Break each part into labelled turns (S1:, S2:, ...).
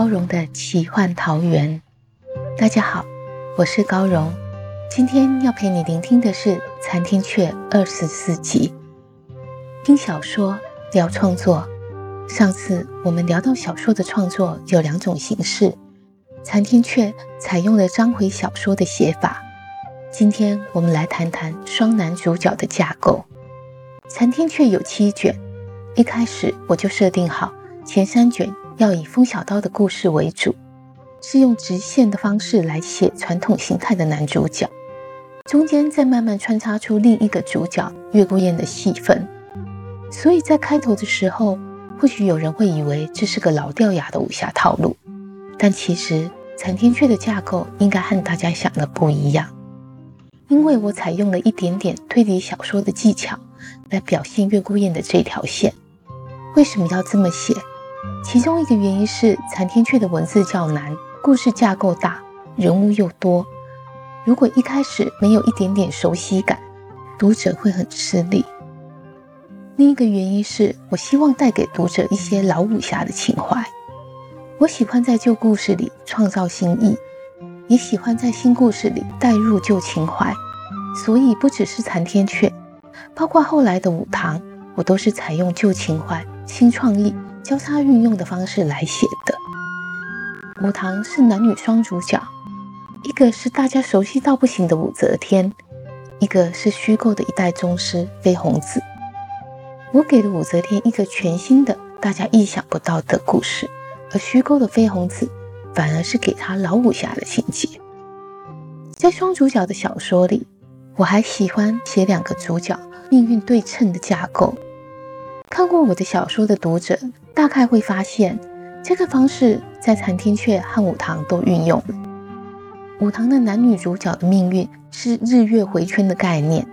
S1: 高荣的奇幻桃源。大家好，我是高荣。今天要陪你聆听的是《残天阙》二十四集。听小说聊创作。上次我们聊到小说的创作有两种形式，《残天阙》采用了章回小说的写法。今天我们来谈谈双男主角的架构。《残天阙》有七卷，一开始我就设定好前三卷要以风小刀的故事为主，是用直线的方式来写传统形态的男主角。中间再慢慢穿插出另一个主角月孤雁的戏份，所以在开头的时候，或许有人会以为这是个老掉牙的武侠套路，但其实残天阙的架构应该和大家想的不一样，因为我采用了一点点推理小说的技巧来表现月孤雁的这条线。为什么要这么写？其中一个原因是残天阙的文字较难，故事架构大，人物又多。如果一开始没有一点点熟悉感，读者会很吃力。另一个原因是我希望带给读者一些老武侠的情怀。我喜欢在旧故事里创造新意，也喜欢在新故事里带入旧情怀。所以不只是残天阙，包括后来的武堂，我都是采用旧情怀、新创意交叉运用的方式来写的。武堂是男女双主角。一个是大家熟悉到不行的武则天，一个是虚构的一代宗师飞鸿子。我给了武则天一个全新的、大家意想不到的故事，而虚构的飞鸿子反而是给他老武侠的情节。在双主角的小说里，我还喜欢写两个主角命运对称的架构。看过我的小说的读者大概会发现，这个方式在残天阙和武堂都运用了。武堂的男女主角的命运是日月回圈的概念，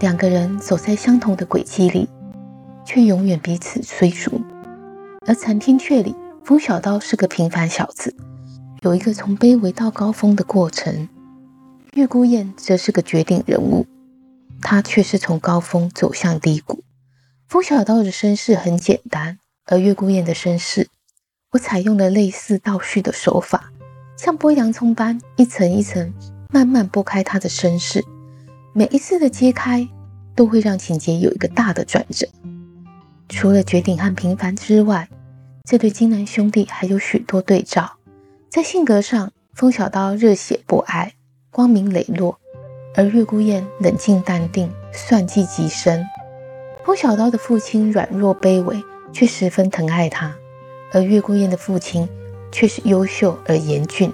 S1: 两个人走在相同的轨迹里，却永远彼此追逐。而残天阙里，风小刀是个平凡小子，有一个从卑微到高峰的过程；月孤雁则是个绝顶人物，他却是从高峰走向低谷。风小刀的身世很简单，而月孤雁的身世，我采用了类似倒叙的手法。像剥洋葱般一层一层慢慢剥开他的身世，每一次的揭开都会让情节有一个大的转折。除了绝顶和平凡之外，这对金兰兄弟还有许多对照。在性格上，风小刀热血不爱，光明磊落；而月孤雁冷静淡定，算计极深。风小刀的父亲软弱卑微，却十分疼爱他；而月孤雁的父亲。却是优秀而严峻。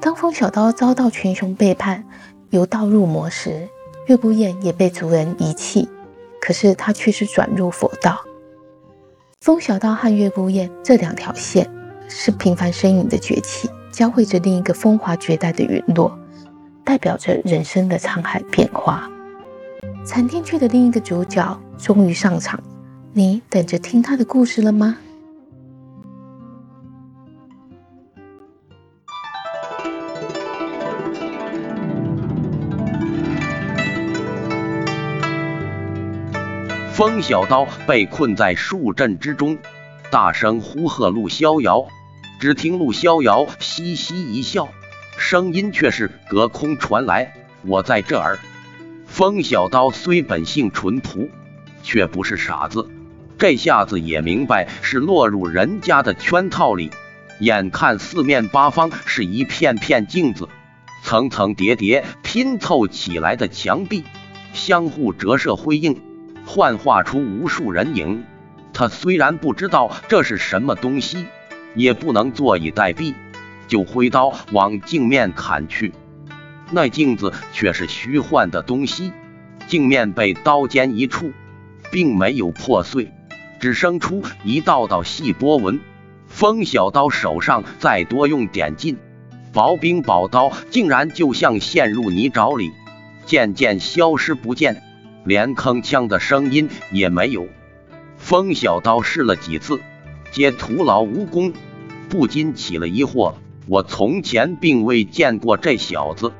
S1: 当风小刀遭到群雄背叛，由道入魔时，月孤雁也被族人遗弃。可是他却是转入佛道。风小刀和月孤雁这两条线，是平凡身影的崛起，交汇着另一个风华绝代的陨落，代表着人生的沧海变化。残天阙的另一个主角终于上场，你等着听他的故事了吗？
S2: 风小刀被困在树阵之中，大声呼喝陆逍遥。只听陆逍遥嘻嘻一笑，声音却是隔空传来：“我在这儿。”风小刀虽本性淳朴，却不是傻子，这下子也明白是落入人家的圈套里。眼看四面八方是一片片镜子，层层叠叠拼凑起来的墙壁，相互折射辉映。幻化出无数人影，他虽然不知道这是什么东西，也不能坐以待毙，就挥刀往镜面砍去。那镜子却是虚幻的东西，镜面被刀尖一触，并没有破碎，只生出一道道细波纹。风小刀手上再多用点劲，薄冰宝刀竟然就像陷入泥沼里，渐渐消失不见，连铿锵的声音也没有。风小刀试了几次，皆徒劳无功，不禁起了疑惑：我从前并未见过这小子。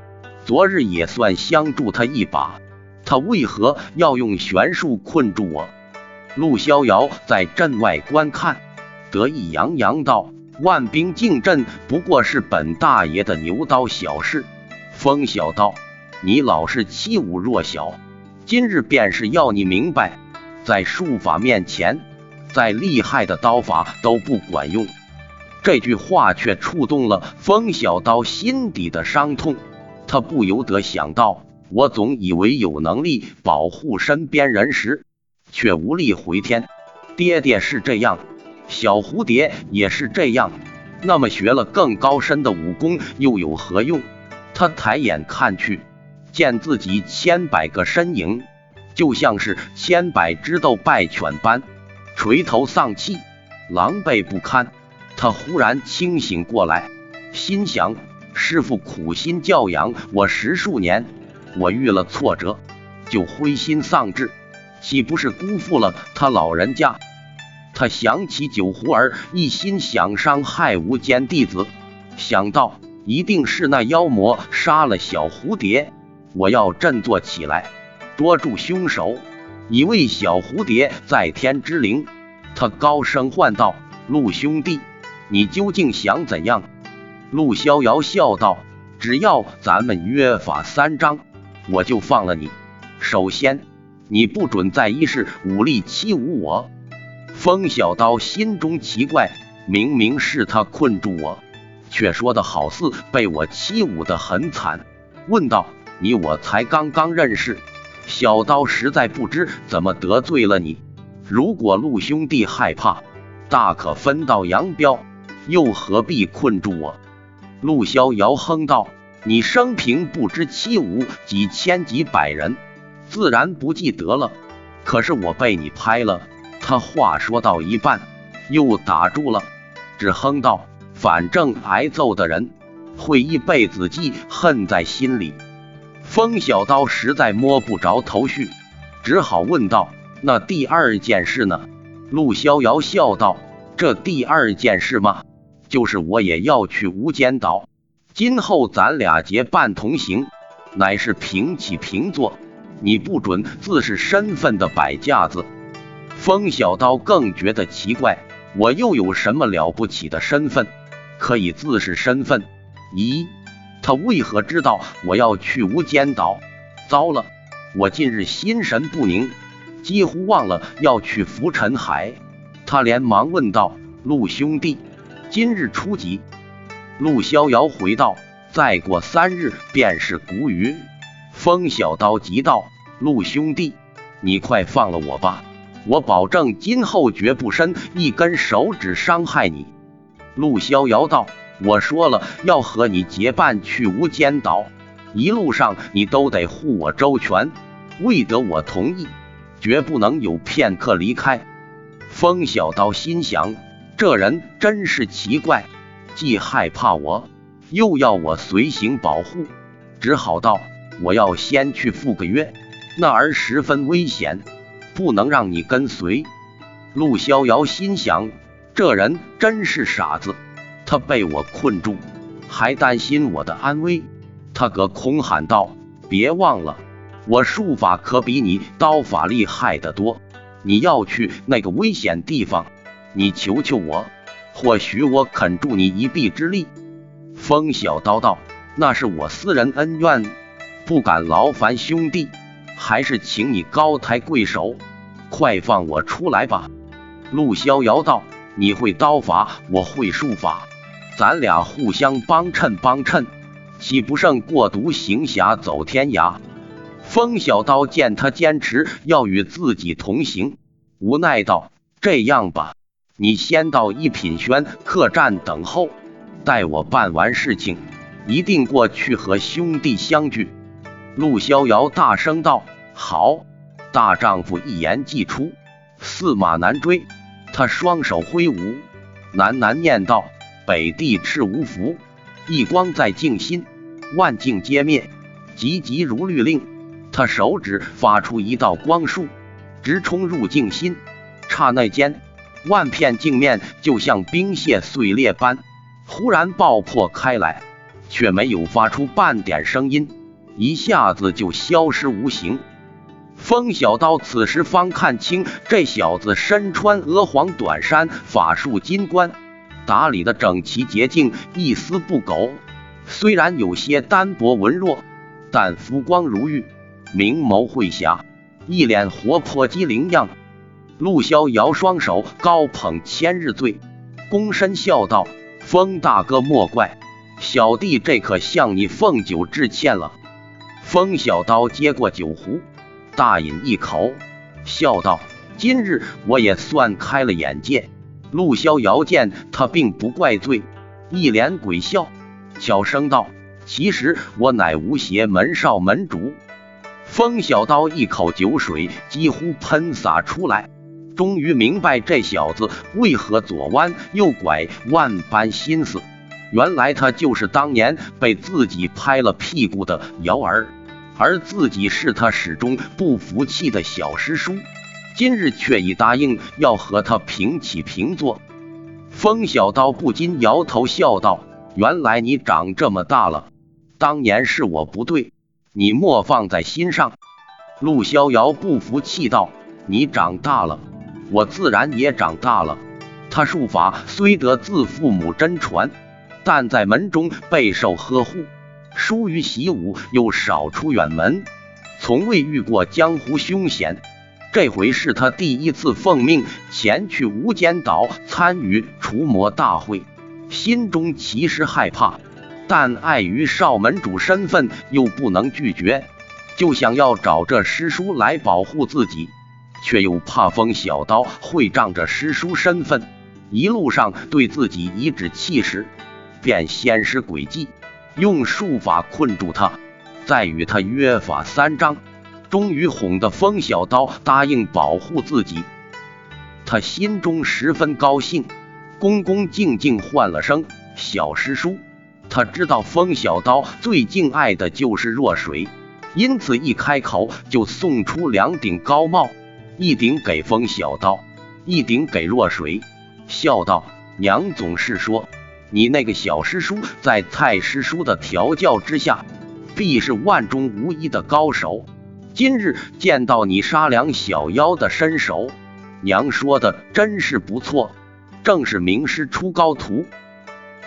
S2: 昨日也算相助他一把，他为何要用玄术困住我？陆逍遥在阵外观看，得意洋洋道：“万兵进阵不过是本大爷的牛刀小事。”风小刀，你老是欺侮弱小，今日便是要你明白，在术法面前，再厉害的刀法都不管用。这句话却触动了风小刀心底的伤痛。他不由得想到，我总以为有能力保护身边人时，却无力回天。爹爹是这样，小蝴蝶也是这样。那么学了更高深的武功又有何用？他抬眼看去，见自己千百个身影，就像是千百只斗败犬般，垂头丧气，狼狈不堪。他忽然清醒过来，心想。师傅苦心教养我十数年，我遇了挫折就灰心丧志，岂不是辜负了他老人家？他想起九狐儿一心想伤害无间弟子，想到一定是那妖魔杀了小蝴蝶，我要振作起来，捉住凶手，以为小蝴蝶在天之灵。他高声唤道：“陆兄弟，你究竟想怎样？”陆逍遥笑道：“只要咱们约法三章，我就放了你。首先，你不准再一试武力欺侮我。”风小刀心中奇怪，明明是他困住我，却说的好似被我欺侮的很惨，问道：“你我才刚刚认识，小刀实在不知怎么得罪了你。如果陆兄弟害怕，大可分道扬镳，又何必困住我？”陆逍遥哼道：“你生平不知欺侮几千几百人，自然不记得了。可是我被你拍了。”他话说到一半，又打住了，只哼道：“反正挨揍的人会一辈子记恨在心里。”风小刀实在摸不着头绪，只好问道：“那第二件事呢？”陆逍遥笑道：“这第二件事吗？”就是我也要去无间岛，今后咱俩结伴同行，乃是平起平坐，你不准自是身份的摆架子。风小刀更觉得奇怪，我又有什么了不起的身份，可以自是身份？咦，他为何知道我要去无间岛？糟了，我近日心神不宁，几乎忘了要去浮尘海。他连忙问道：“陆兄弟。”今日初几？陆逍遥回道：“再过三日便是谷雨。”风小刀急道：“陆兄弟，你快放了我吧！我保证今后绝不伸一根手指伤害你。”陆逍遥道：“我说了要和你结伴去无间岛，一路上你都得护我周全，未得我同意，绝不能有片刻离开。”风小刀心想。这人真是奇怪，既害怕我，又要我随行保护，只好道：“我要先去赴个约，那儿十分危险，不能让你跟随。”陆逍遥心想：这人真是傻子，他被我困住，还担心我的安危。他隔空喊道：“别忘了，我术法可比你刀法厉害得多，你要去那个危险地方。”你求求我，或许我肯助你一臂之力。风小刀道：“那是我私人恩怨，不敢劳烦兄弟，还是请你高抬贵手，快放我出来吧。”陆逍遥道：“你会刀法，我会术法，咱俩互相帮衬帮衬，岂不胜过独行侠走天涯？”风小刀见他坚持要与自己同行，无奈道：“这样吧。”你先到一品轩客栈等候，待我办完事情，一定过去和兄弟相聚。陆逍遥大声道：“好！”大丈夫一言既出，驷马难追。他双手挥舞，喃喃念道：“北地赤无福，一光在静心，万境皆灭，急急如律令。”他手指发出一道光束，直冲入静心。刹那间，万片镜面就像冰屑碎裂般，忽然爆破开来，却没有发出半点声音，一下子就消失无形。风小刀此时方看清，这小子身穿鹅黄短衫，法术金冠，打理的整齐洁净，一丝不苟。虽然有些单薄文弱，但肤光如玉，明眸慧霞，一脸活泼机灵样。陆逍遥双手高捧千日醉，躬身笑道：“风大哥莫怪，小弟这可向你奉酒致歉了。”风小刀接过酒壶。大饮一口，笑道：“今日我也算开了眼界。”陆逍遥见他并不怪罪，一脸鬼笑，悄声道：“其实我乃无邪门少门主。”风小刀一口酒水几乎喷洒出来，终于明白这小子为何左弯右拐，万般心思。原来他就是当年被自己拍了屁股的瑶儿。而自己是他始终不服气的小师叔，今日却已答应要和他平起平坐。风小刀不禁摇头笑道：“原来你长这么大了，当年是我不对，你莫放在心上。”陆逍遥不服气道：“你长大了，我自然也长大了。他术法虽得自父母真传，但在门中备受呵护。”疏于习武，又少出远门，从未遇过江湖凶险。这回是他第一次奉命前去无间岛参与除魔大会，心中其实害怕，但碍于少门主身份，又不能拒绝，就想要找这师叔来保护自己，却又怕风小刀会仗着师叔身份，一路上对自己颐指气使，便先施诡计。用术法困住他，再与他约法三章，终于哄得风小刀答应保护自己。他心中十分高兴，恭恭敬敬唤了声“小师叔”。他知道风小刀最敬爱的就是若水，因此一开口就送出两顶高帽，一顶给风小刀，一顶给若水，笑道：“娘总是说。”你那个小师叔在蔡师叔的调教之下，必是万中无一的高手。今日见到你杀两小妖的身手，娘说的真是不错，正是名师出高徒。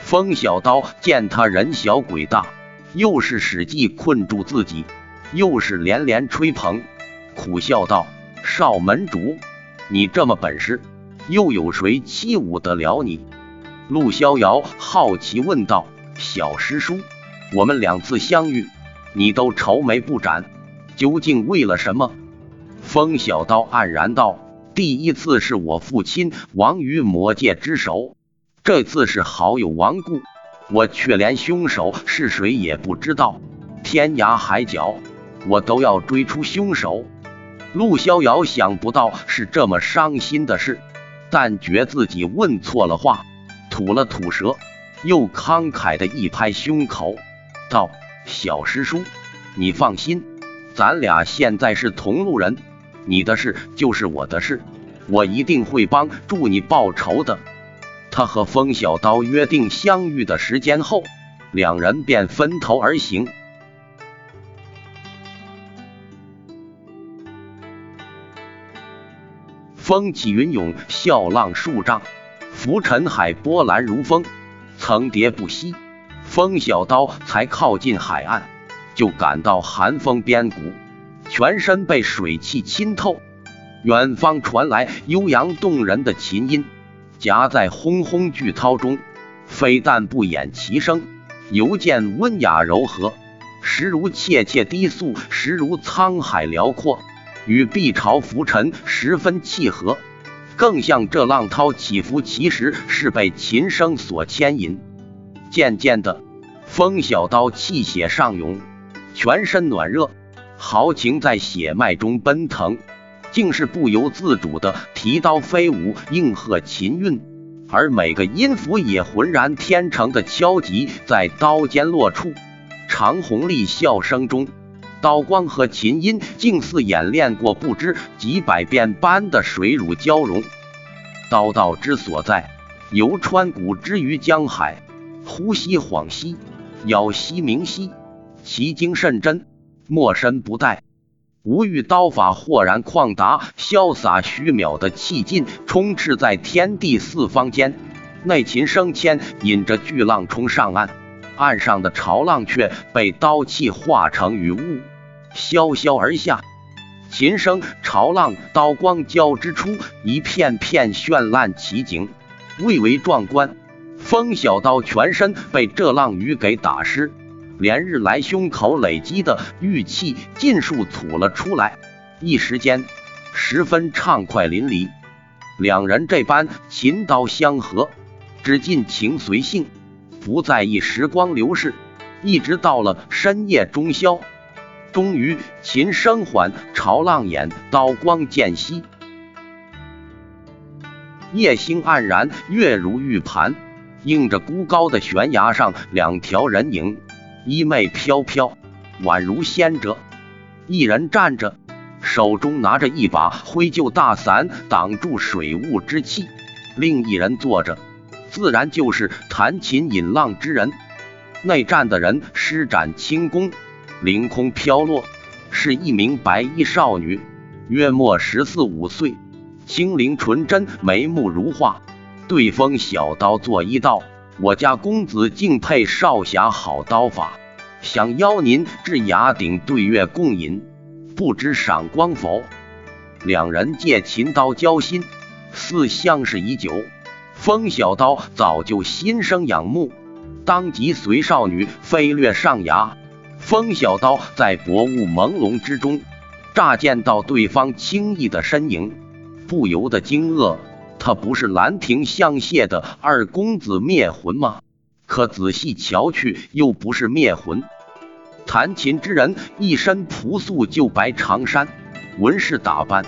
S2: 风小刀见他人小鬼大，又是使计困住自己，又是连连吹捧，苦笑道：“少门主，你这么本事，又有谁欺侮得了你？”陆逍遥好奇问道：“小师叔，我们两次相遇，你都愁眉不展，究竟为了什么？”风小刀黯然道：“第一次是我父亲亡于魔界之手，这次是好友亡故，我却连凶手是谁也不知道。天涯海角，我都要追出凶手。”陆逍遥想不到是这么伤心的事，但觉自己问错了话。吐了吐舌，又慷慨的一拍胸口，道：“小师叔，你放心，咱俩现在是同路人，你的事就是我的事，我一定会帮助你报仇的。”他和风小刀约定相遇的时间后，两人便分头而行。风起云涌，啸浪数丈。浮沉海，波澜如风，层叠不息。风小刀才靠近海岸，就感到寒风鞭骨，全身被水汽浸透。远方传来悠扬动人的琴音，夹在轰轰巨涛中，非但不掩其声，犹见温雅柔和，时如切切低诉，时如沧海辽阔，与碧潮浮沉十分契合。更像这浪涛起伏，其实是被琴声所牵引。渐渐的，风小刀气血上涌，全身暖热，豪情在血脉中奔腾，竟是不由自主的提刀飞舞，应和琴韵。而每个音符也浑然天成的敲击在刀尖落处，长虹厉笑声中，刀光和琴音竟似演练过不知几百遍般的水乳交融。刀道之所在，游川谷之于江海，呼吸恍兮，杳兮明兮，其精甚真，莫身不殆。吾欲刀法豁然旷达，潇洒虚渺的气劲充斥在天地四方间。内琴声牵引着巨浪冲上岸，岸上的潮浪却被刀气化成雨雾，潇潇而下。琴声、潮浪、刀光交织出一片片绚烂奇景，蔚为壮观。风小刀全身被这浪雨给打湿。连日来胸口累积的郁气尽数吐了出来，一时间十分畅快淋漓。两人这般琴刀相合，只尽情随性，不在意时光流逝。一直到了深夜中宵，终于琴声缓，潮浪掩，刀光渐息，夜星黯然，月如玉盘，映着孤高的悬崖上两条人影。衣袂飘飘，宛如仙者。一人站着，手中拿着一把灰旧大伞，挡住水雾之气；另一人坐着，自然就是弹琴引浪之人。内站的人施展轻功，凌空飘落，是一名白衣少女，约莫十四五岁，清灵纯真，眉目如画。对风小刀作揖道。我家公子敬佩少侠好刀法，想邀您至崖顶对月共饮，不知赏光否？两人借琴刀交心，似相识已久。风小刀早就心生仰慕，当即随少女飞掠上崖。风小刀在薄雾朦胧之中，乍见到对方轻逸的身影，不由得惊愕。他不是兰亭香榭的二公子灭魂吗？可仔细瞧去，又不是灭魂。弹琴之人一身朴素旧白长衫，纹饰打扮，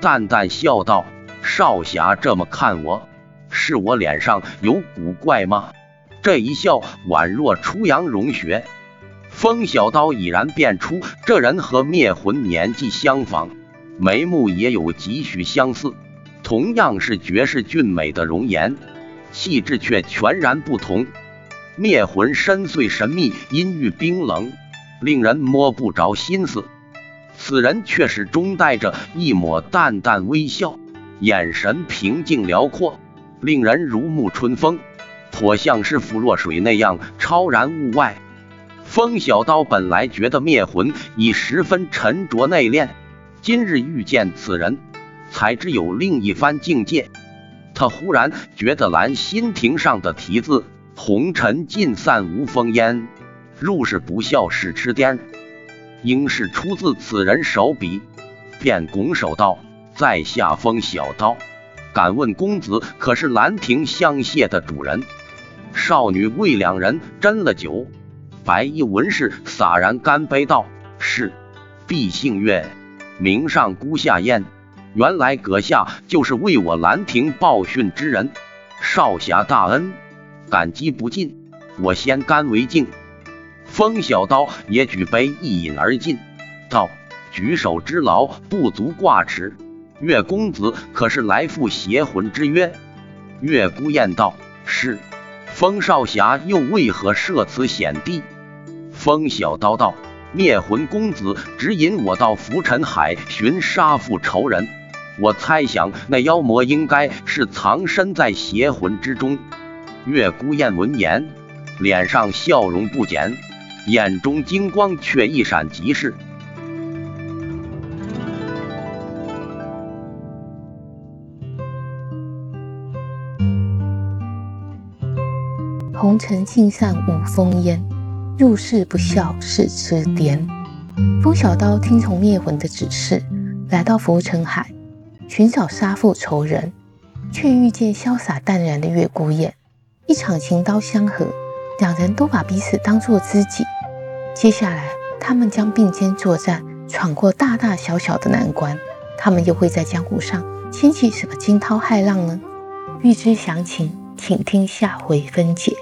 S2: 淡淡笑道：“少侠这么看我，是我脸上有古怪吗？”这一笑宛若初阳融雪。风小刀已然辨出这人和灭魂年纪相仿，眉目也有几许相似。同样是绝世俊美的容颜，气质却全然不同。灭魂深邃神秘，阴郁冰冷，令人摸不着心思。此人却始终带着一抹淡淡微笑，眼神平静辽阔，令人如沐春风，颇像是浮若水那样超然物外。风小刀本来觉得灭魂已十分沉着内敛，今日遇见此人。才知有另一番境界。他忽然觉得兰心亭上的题字“红尘尽散无风烟，入世不笑是痴癫”，应是出自此人手笔，便拱手道：“在下风小刀，敢问公子可是兰亭香榭的主人？”少女为两人斟了酒，白衣文士洒然干杯道：“是，毕姓岳，名上孤下燕。”原来阁下就是为我兰亭报讯之人，少侠大恩，感激不尽。我先干为敬。风小刀也举杯一饮而尽，道：“举手之劳不足挂齿。岳公子可是来赴邪魂之约？”岳孤雁道：“是。”风少侠又为何设此险地？风小刀道：“灭魂公子指引我到浮尘海寻杀父仇人。”我猜想，那妖魔应该是藏身在邪魂之中。月孤雁闻言，脸上笑容不减，眼中金光却一闪即逝。
S1: 红尘尽散无风烟，入世不孝是痴癫。风小刀听从灭魂的指示，来到浮尘海。寻找杀父仇人，却遇见潇洒淡然的月孤雁。一场情刀相合，两人都把彼此当作知己。接下来，他们将并肩作战，闯过大大小小的难关。他们又会在江湖上掀起什么惊涛骇浪呢？欲知详情，请听下回分解。